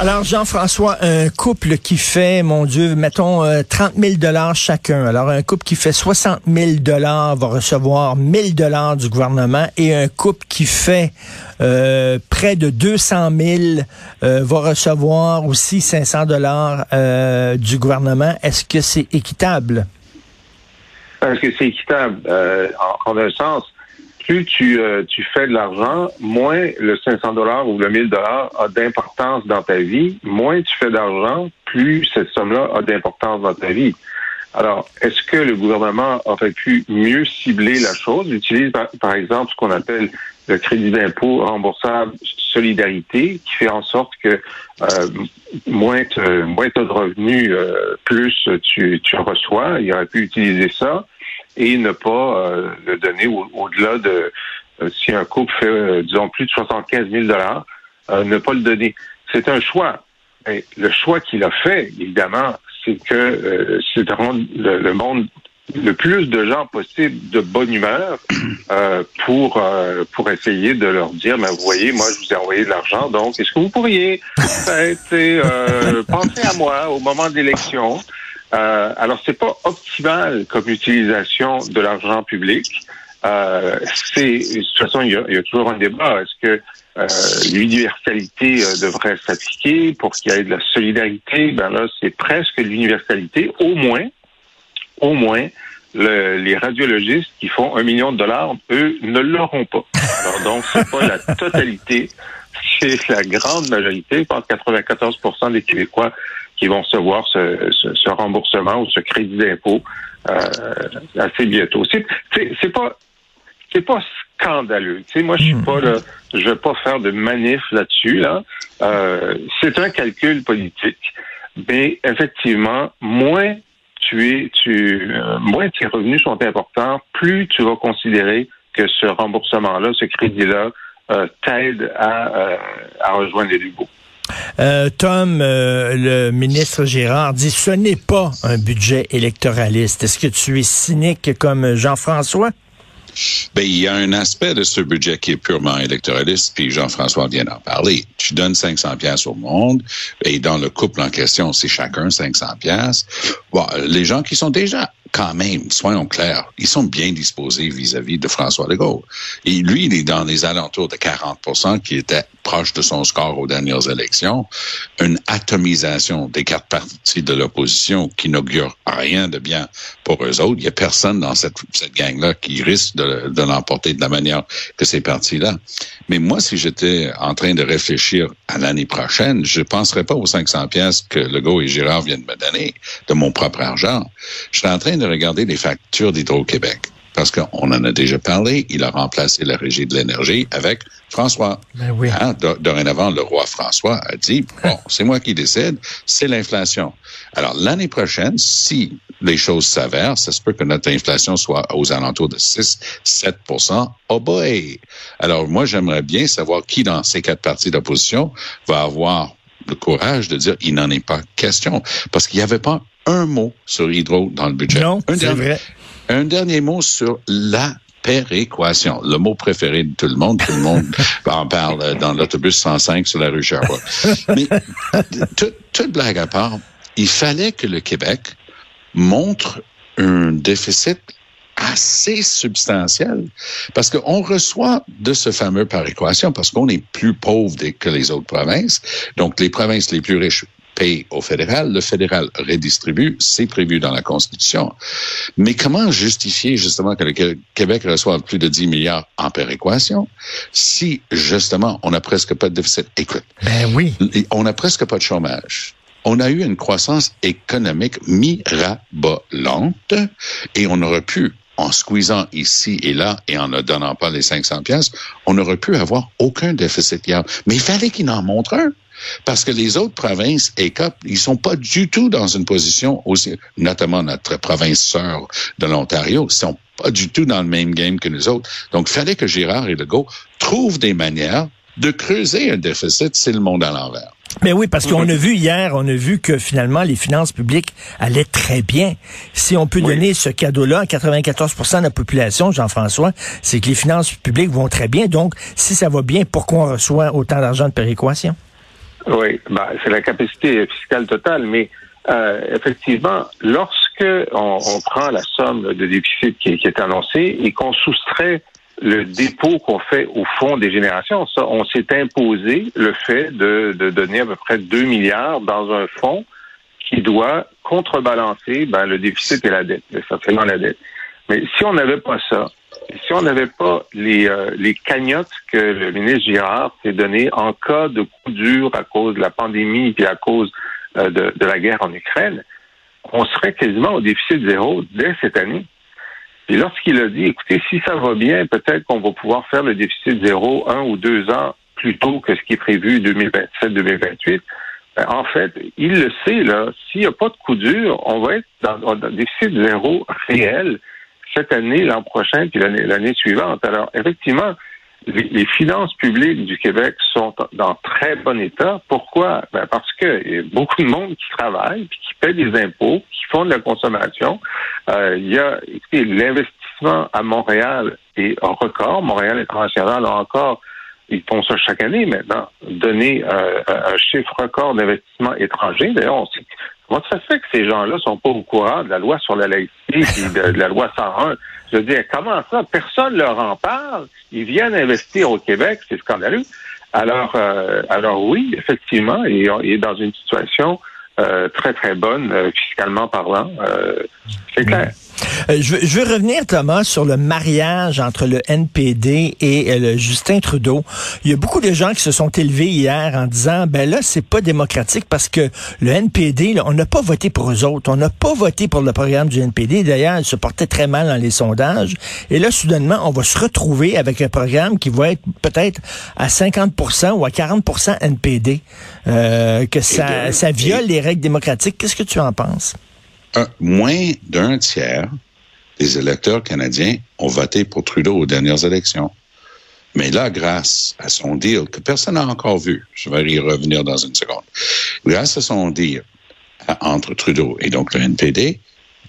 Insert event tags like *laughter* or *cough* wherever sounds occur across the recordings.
Alors, Jean-François, un couple qui fait, mon Dieu, mettons euh, 30 000 dollars chacun. Alors, un couple qui fait 60 000 dollars va recevoir 1000 dollars du gouvernement et un couple qui fait euh, près de 200 000 euh, va recevoir aussi 500 dollars euh, du gouvernement. Est-ce que c'est équitable? Est-ce que c'est équitable? Euh, en un sens, plus tu, euh, tu fais de l'argent, moins le 500 dollars ou le 1000 dollars a d'importance dans ta vie. Moins tu fais d'argent, plus cette somme-là a d'importance dans ta vie. Alors, est-ce que le gouvernement aurait pu mieux cibler la chose? Utilise par, exemple ce qu'on appelle le crédit d'impôt remboursable solidarité, qui fait en sorte que euh, moins tu moins de revenus, euh, plus tu, tu reçois. Il aurait pu utiliser ça et ne pas euh, le donner au-delà de euh, si un couple fait, euh, disons, plus de 75 000 dollars, ne pas le donner. C'est un choix. Le choix qu'il a fait, évidemment, c'est que c'est de rendre le, monde le plus de gens possible de bonne humeur pour pour essayer de leur dire, mais vous voyez, moi je vous ai envoyé de l'argent, donc est-ce que vous pourriez euh, *laughs* penser à moi au moment de l'élection? Euh, alors, c'est pas optimal comme utilisation de l'argent public. Euh, c'est de toute façon, il y, a, toujours un débat. Est-ce que euh, l'universalité euh, devrait s'appliquer pour qu'il y ait de la solidarité? Ben là, c'est presque l'universalité. Au moins, au moins, le, les radiologistes qui font un million de dollars, eux, ne l'auront pas. Alors donc, c'est pas la totalité, *laughs* c'est la grande majorité. Je pense 94% des Québécois qui vont recevoir ce, ce, ce remboursement ou ce crédit d'impôt euh, assez bientôt. C'est, pas c'est pas scandaleux. Tu sais, moi, je suis pas là, je vais pas faire de manif là-dessus. Là, euh, c'est un calcul politique. Mais effectivement, moins tu es, tu, euh, moins tes revenus sont importants, plus tu vas considérer que ce remboursement-là, ce crédit-là, euh, t'aide à, à rejoindre les Lugos. Euh, Tom, euh, le ministre Gérard dit ce n'est pas un budget électoraliste. Est-ce que tu es cynique comme Jean-François? Ben, il y a un aspect de ce budget qui est purement électoraliste, puis Jean-François vient d'en parler. Tu donnes 500 pièces au monde, et dans le couple en question, c'est chacun 500 pièces. Bon, les gens qui sont déjà quand même, soyons clairs, ils sont bien disposés vis-à-vis de François Legault. Et lui, il est dans les alentours de 40% qui était proche de son score aux dernières élections. Une atomisation des quatre partis de l'opposition qui n'augure rien de bien pour eux autres. Il n'y a personne dans cette, cette gang-là qui risque de, de l'emporter de la manière que ces partis-là. Mais moi, si j'étais en train de réfléchir à l'année prochaine, je ne penserais pas aux 500 pièces que Legault et Girard viennent me donner de mon propre argent. Je suis en train de regarder les factures d'Hydro-Québec. Parce qu'on en a déjà parlé, il a remplacé la régie de l'énergie avec François. Ben oui. Hein, dorénavant, le roi François a dit, *laughs* bon, c'est moi qui décide, c'est l'inflation. Alors, l'année prochaine, si les choses s'avèrent, ça se peut que notre inflation soit aux alentours de 6-7% Oh boy! Alors, moi, j'aimerais bien savoir qui dans ces quatre partis d'opposition va avoir le courage de dire il n'en est pas question. Parce qu'il n'y avait pas un mot sur Hydro dans le budget. Non, un c'est vrai. Un dernier mot sur la péréquation, le mot préféré de tout le monde. Tout le monde *laughs* en parle dans l'autobus 105 sur la rue Sherbrooke. *laughs* Mais toute blague à part, il fallait que le Québec montre un déficit assez substantiel parce qu'on reçoit de ce fameux péréquation parce qu'on est plus pauvre que les autres provinces. Donc, les provinces les plus riches paye au fédéral, le fédéral redistribue, c'est prévu dans la Constitution. Mais comment justifier justement que le Québec reçoive plus de 10 milliards en péréquation si justement on n'a presque pas de déficit? Écoute, ben oui. on n'a presque pas de chômage on a eu une croissance économique mirabolante et on aurait pu en squeezant ici et là et en ne donnant pas les 500 pièces, on aurait pu avoir aucun déficit hier. Mais il fallait qu'il en montre un. Parce que les autres provinces ECOP, ils sont pas du tout dans une position aussi, notamment notre province sœur de l'Ontario, ils sont pas du tout dans le même game que nous autres. Donc, il fallait que Gérard et Legault trouvent des manières de creuser un déficit, c'est le monde à l'envers. Mais oui, parce qu'on a vu hier, on a vu que finalement les finances publiques allaient très bien. Si on peut donner ce cadeau-là à 94% de la population, Jean-François, c'est que les finances publiques vont très bien. Donc, si ça va bien, pourquoi on reçoit autant d'argent de péréquation? Oui, ben, c'est la capacité fiscale totale, mais euh, effectivement, lorsque on, prend la somme de déficit qui, qui est annoncée et qu'on soustrait le dépôt qu'on fait au fond des générations. Ça, on s'est imposé le fait de, de, donner à peu près 2 milliards dans un fonds qui doit contrebalancer ben, le déficit et la dette, essentiellement la dette. Mais si on n'avait pas ça, si on n'avait pas les, euh, les cagnottes que le ministre Girard s'est donné en cas de coup dur à cause de la pandémie et à cause euh, de, de la guerre en Ukraine, on serait quasiment au déficit zéro dès cette année. Et lorsqu'il a dit, écoutez, si ça va bien, peut-être qu'on va pouvoir faire le déficit zéro un ou deux ans plus tôt que ce qui est prévu 2027-2028, ben, en fait, il le sait, là, s'il n'y a pas de coup dur, on va être dans, un déficit zéro réel cette année, l'an prochain, puis l'année suivante. Alors, effectivement, les, finances publiques du Québec sont dans très bon état. Pourquoi? Ben parce qu'il y a beaucoup de monde qui travaille, des impôts, qui font de la consommation. Euh, il y a l'investissement à Montréal est record. Montréal International a encore, ils font ça chaque année maintenant, donné euh, un chiffre record d'investissement étranger. D'ailleurs, on sait Comment ça fait que ces gens-là sont pas au courant de la loi sur la laïcité et de, la loi 101? Je veux dire, comment ça? Personne leur en parle. Ils viennent investir au Québec, c'est scandaleux. Alors, euh, alors oui, effectivement, il est dans une situation très, très bonne, euh, fiscalement parlant. c'est clair. Euh, je, veux, revenir, Thomas, sur le mariage entre le NPD et euh, le Justin Trudeau. Il y a beaucoup de gens qui se sont élevés hier en disant, ben là, c'est pas démocratique parce que le NPD, on n'a pas voté pour eux autres. On n'a pas voté pour le programme du NPD. D'ailleurs, il se portait très mal dans les sondages. Et là, soudainement, on va se retrouver avec un programme qui va être peut-être à 50% ou à 40% NPD. Euh, que ça, ça viole les règles démocratiques. Qu'est-ce que tu en penses? Moins d'un tiers des électeurs canadiens ont voté pour Trudeau aux dernières élections. Mais là, grâce à son deal que personne n'a encore vu, je vais y revenir dans une seconde, grâce à son deal entre Trudeau et donc le NPD,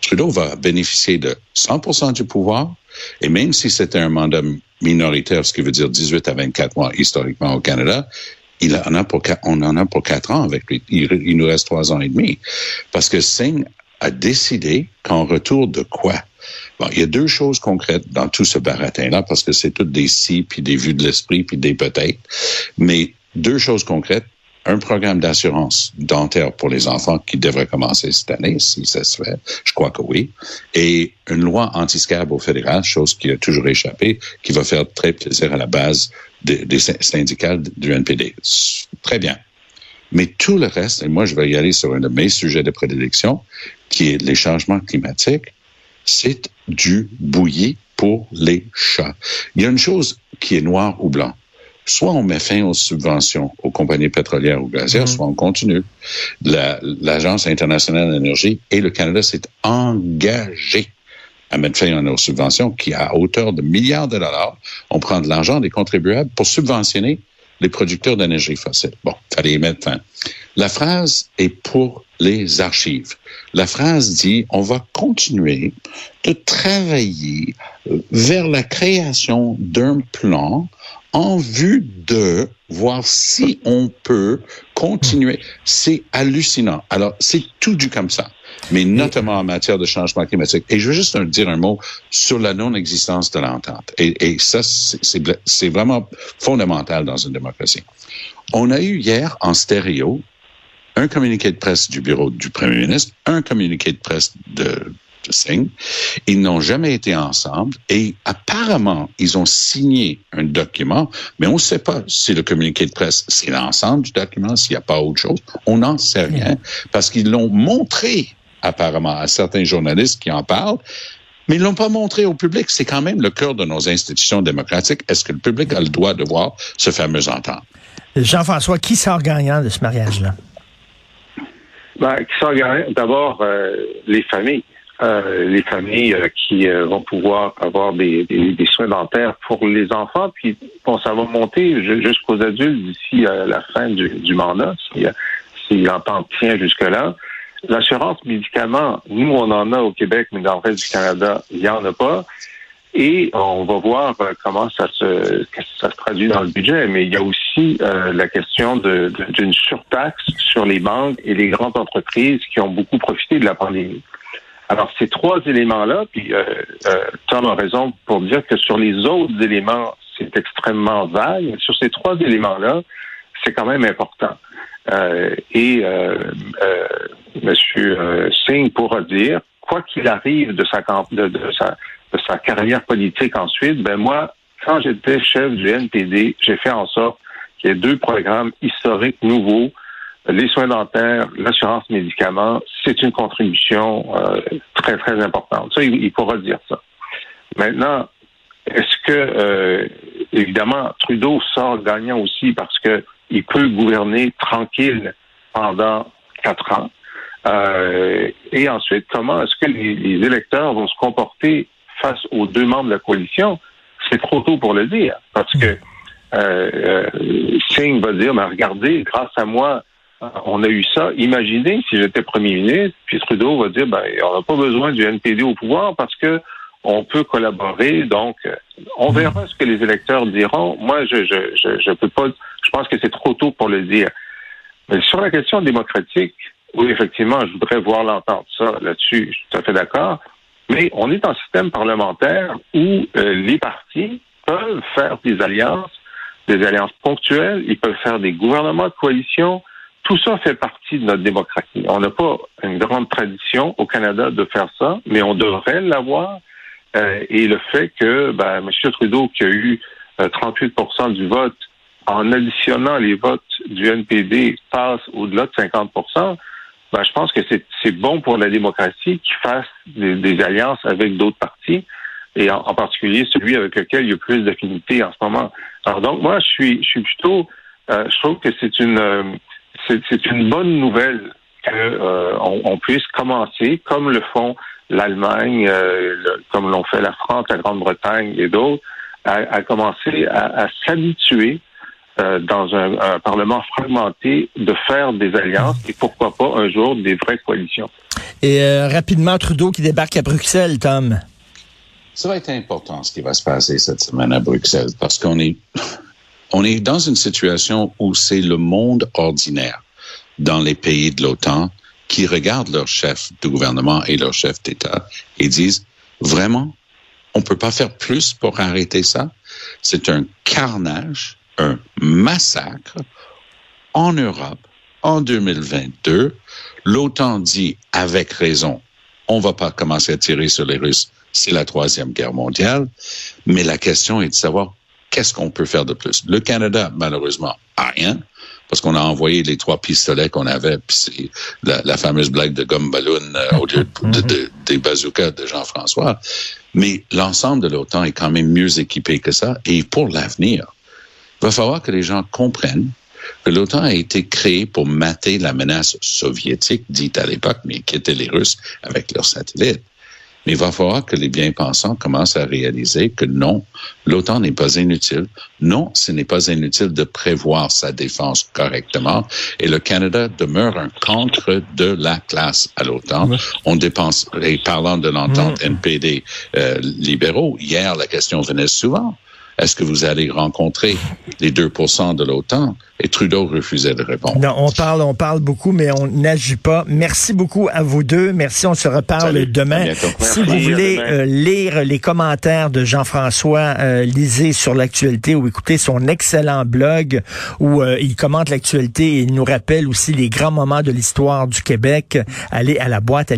Trudeau va bénéficier de 100% du pouvoir, et même si c'était un mandat minoritaire, ce qui veut dire 18 à 24 mois historiquement au Canada, il en a pour, on en a pour quatre ans avec lui. Il, il nous reste trois ans et demi. Parce que Singh a décidé qu'en retour de quoi? Bon, il y a deux choses concrètes dans tout ce baratin-là, parce que c'est toutes des si, puis des vues de l'esprit, puis des peut-être. Mais deux choses concrètes. Un programme d'assurance dentaire pour les enfants qui devrait commencer cette année, si ça se fait. Je crois que oui. Et une loi anti-scab au fédéral, chose qui a toujours échappé, qui va faire très plaisir à la base des, des syndicats du NPD. Très bien. Mais tout le reste, et moi je vais y aller sur un de mes sujets de prédilection, qui est les changements climatiques, c'est du bouilli pour les chats. Il y a une chose qui est noire ou blanc. Soit on met fin aux subventions aux compagnies pétrolières ou gazières, mm-hmm. soit on continue. L'Agence internationale de l'énergie et le Canada s'est engagé à mettre fin à nos subventions qui, à hauteur de milliards de dollars, on prend de l'argent des contribuables pour subventionner les producteurs d'énergie fossile. Bon, fallait y mettre fin. La phrase est pour les archives. La phrase dit, on va continuer de travailler euh, vers la création d'un plan en vue de voir si on peut continuer. C'est hallucinant. Alors, c'est tout du comme ça mais notamment en matière de changement climatique. Et je veux juste dire un mot sur la non-existence de l'entente. Et, et ça, c'est vraiment fondamental dans une démocratie. On a eu hier en stéréo un communiqué de presse du bureau du premier ministre, un communiqué de presse de, Singh. Ils n'ont jamais été ensemble et apparemment, ils ont signé un document, mais on ne sait pas si le communiqué de presse, c'est l'ensemble du document, s'il n'y a pas autre chose. On n'en sait rien parce qu'ils l'ont montré apparemment, à certains journalistes qui en parlent, mais ils l'ont pas montré au public. C'est quand même le cœur de nos institutions démocratiques. Est-ce que le public a le droit de voir ce fameux entente? Jean-François, qui sort gagnant de ce mariage-là? Ben, qui gagnant? D'abord, euh, les familles. euh, les familles euh, qui euh, vont pouvoir avoir des, des, des, soins dentaires pour les enfants. Puis bon, ça va monter jusqu'aux adultes d'ici à la fin du, du mandat, si, si l'entente tient jusque-là. L'assurance médicaments, nous, on en a au Québec, mais dans le reste du Canada, il n'y en a pas. Et on va voir comment ça se, ça se traduit dans le budget. Mais il y a aussi euh, la question d'une de, surtaxe sur les banques et les grandes entreprises qui ont beaucoup profité de la pandémie. Alors, ces trois éléments-là, puis euh, euh, Tom a raison pour dire que sur les autres éléments, c'est extrêmement vague. Sur ces trois éléments-là, c'est quand même important. Euh, et euh, euh, M. Singh pourra dire, quoi qu'il arrive de sa, de, de, sa, de sa carrière politique ensuite, ben moi, quand j'étais chef du NPD, j'ai fait en sorte qu'il y ait deux programmes historiques nouveaux les soins dentaires, l'assurance médicaments, c'est une contribution euh, très, très importante. Ça, il, pourra dire ça. Maintenant, est-ce que, euh, évidemment, Trudeau sort gagnant aussi parce que il peut gouverner tranquille pendant quatre ans? Euh, et ensuite, comment est-ce que les, électeurs vont se comporter face aux deux membres de la coalition? C'est trop tôt pour le dire, parce que euh, Singh va dire, mais regardez, grâce à moi, on a eu ça. Imaginez si j'étais premier ministre, puis Trudeau va dire, ben, on n'a pas besoin du NPD au pouvoir parce que on peut collaborer. Donc, euh, on verra ce que les électeurs diront. Moi, je, je peux pas. Je pense que c'est trop tôt pour le dire. Mais sur la question démocratique, oui, effectivement, je voudrais voir l'entente. Ça, là-dessus, je suis tout à fait d'accord. Mais on est en système parlementaire où euh, les partis peuvent faire des alliances, des alliances ponctuelles. Ils peuvent faire des gouvernements de coalition. Tout ça fait partie de notre démocratie. On n'a pas une grande tradition au Canada de faire ça, mais on devrait l'avoir. Euh, et le fait que ben, M. Trudeau, qui a eu 38% euh, du vote, en additionnant les votes du NPD, passe au-delà de 50 ben, je pense que c'est bon pour la démocratie qu'il fasse des, alliances avec d'autres partis, et en, particulier celui avec lequel il y a plus d'affinité en ce moment. Alors donc, moi, je suis, je suis plutôt... Euh, je trouve que c'est une c'est une bonne nouvelle qu'on euh, on puisse commencer, comme le font l'Allemagne, euh, comme l'ont fait la France, la Grande-Bretagne et d'autres, à, commencer à, s'habituer euh, dans un, Parlement fragmenté de faire des alliances et pourquoi pas un jour des vraies coalitions. Et rapidement, Trudeau qui débarque à Bruxelles, Tom. Ça va être important ce qui va se passer cette semaine à Bruxelles parce qu'on est on est dans une situation où c'est le monde ordinaire dans les pays de l'OTAN qui regardent leur chef de gouvernement et leur chef d'État et disent vraiment, on peut pas faire plus pour arrêter ça? C'est un carnage, un massacre en Europe en 2022. L'OTAN dit avec raison, on va pas commencer à tirer sur les Russes. C'est la troisième guerre mondiale. Mais la question est de savoir qu'est-ce qu'on peut faire de plus? Le Canada, malheureusement, a rien parce qu'on a envoyé les trois pistolets qu'on avait, puis c'est la, fameuse blague de gomme ballon euh, au lieu *laughs* de, des bazookas de Jean-François. Mais l'ensemble de l'OTAN est quand même mieux équipé que ça. Et pour l'avenir, il va falloir que les gens comprennent que l'OTAN a été créé pour mater la menace soviétique, dite à l'époque, mais qui était les Russes avec leurs satellites. Mais il va falloir que les bien-pensants commencent à réaliser que non, l'OTAN n'est pas inutile. Non, ce n'est pas inutile de prévoir sa défense correctement. Et le Canada demeure un cancre de la classe à l'OTAN. On dépense, et parlant de l'entente NPD euh, libéraux, hier, la question venait souvent. Est-ce que vous allez rencontrer les 2 de l'OTAN? Et Trudeau refusait de répondre. Non, on parle, on parle beaucoup, mais on n'agit pas. Merci beaucoup à vous deux. Merci, on se reparle demain. Si vous voulez euh, lire les commentaires de Jean-François, euh, lisez sur l'actualité ou écoutez son excellent blog où euh, il commente l'actualité et il nous rappelle aussi les grands moments de l'histoire du Québec. Allez à la boîte à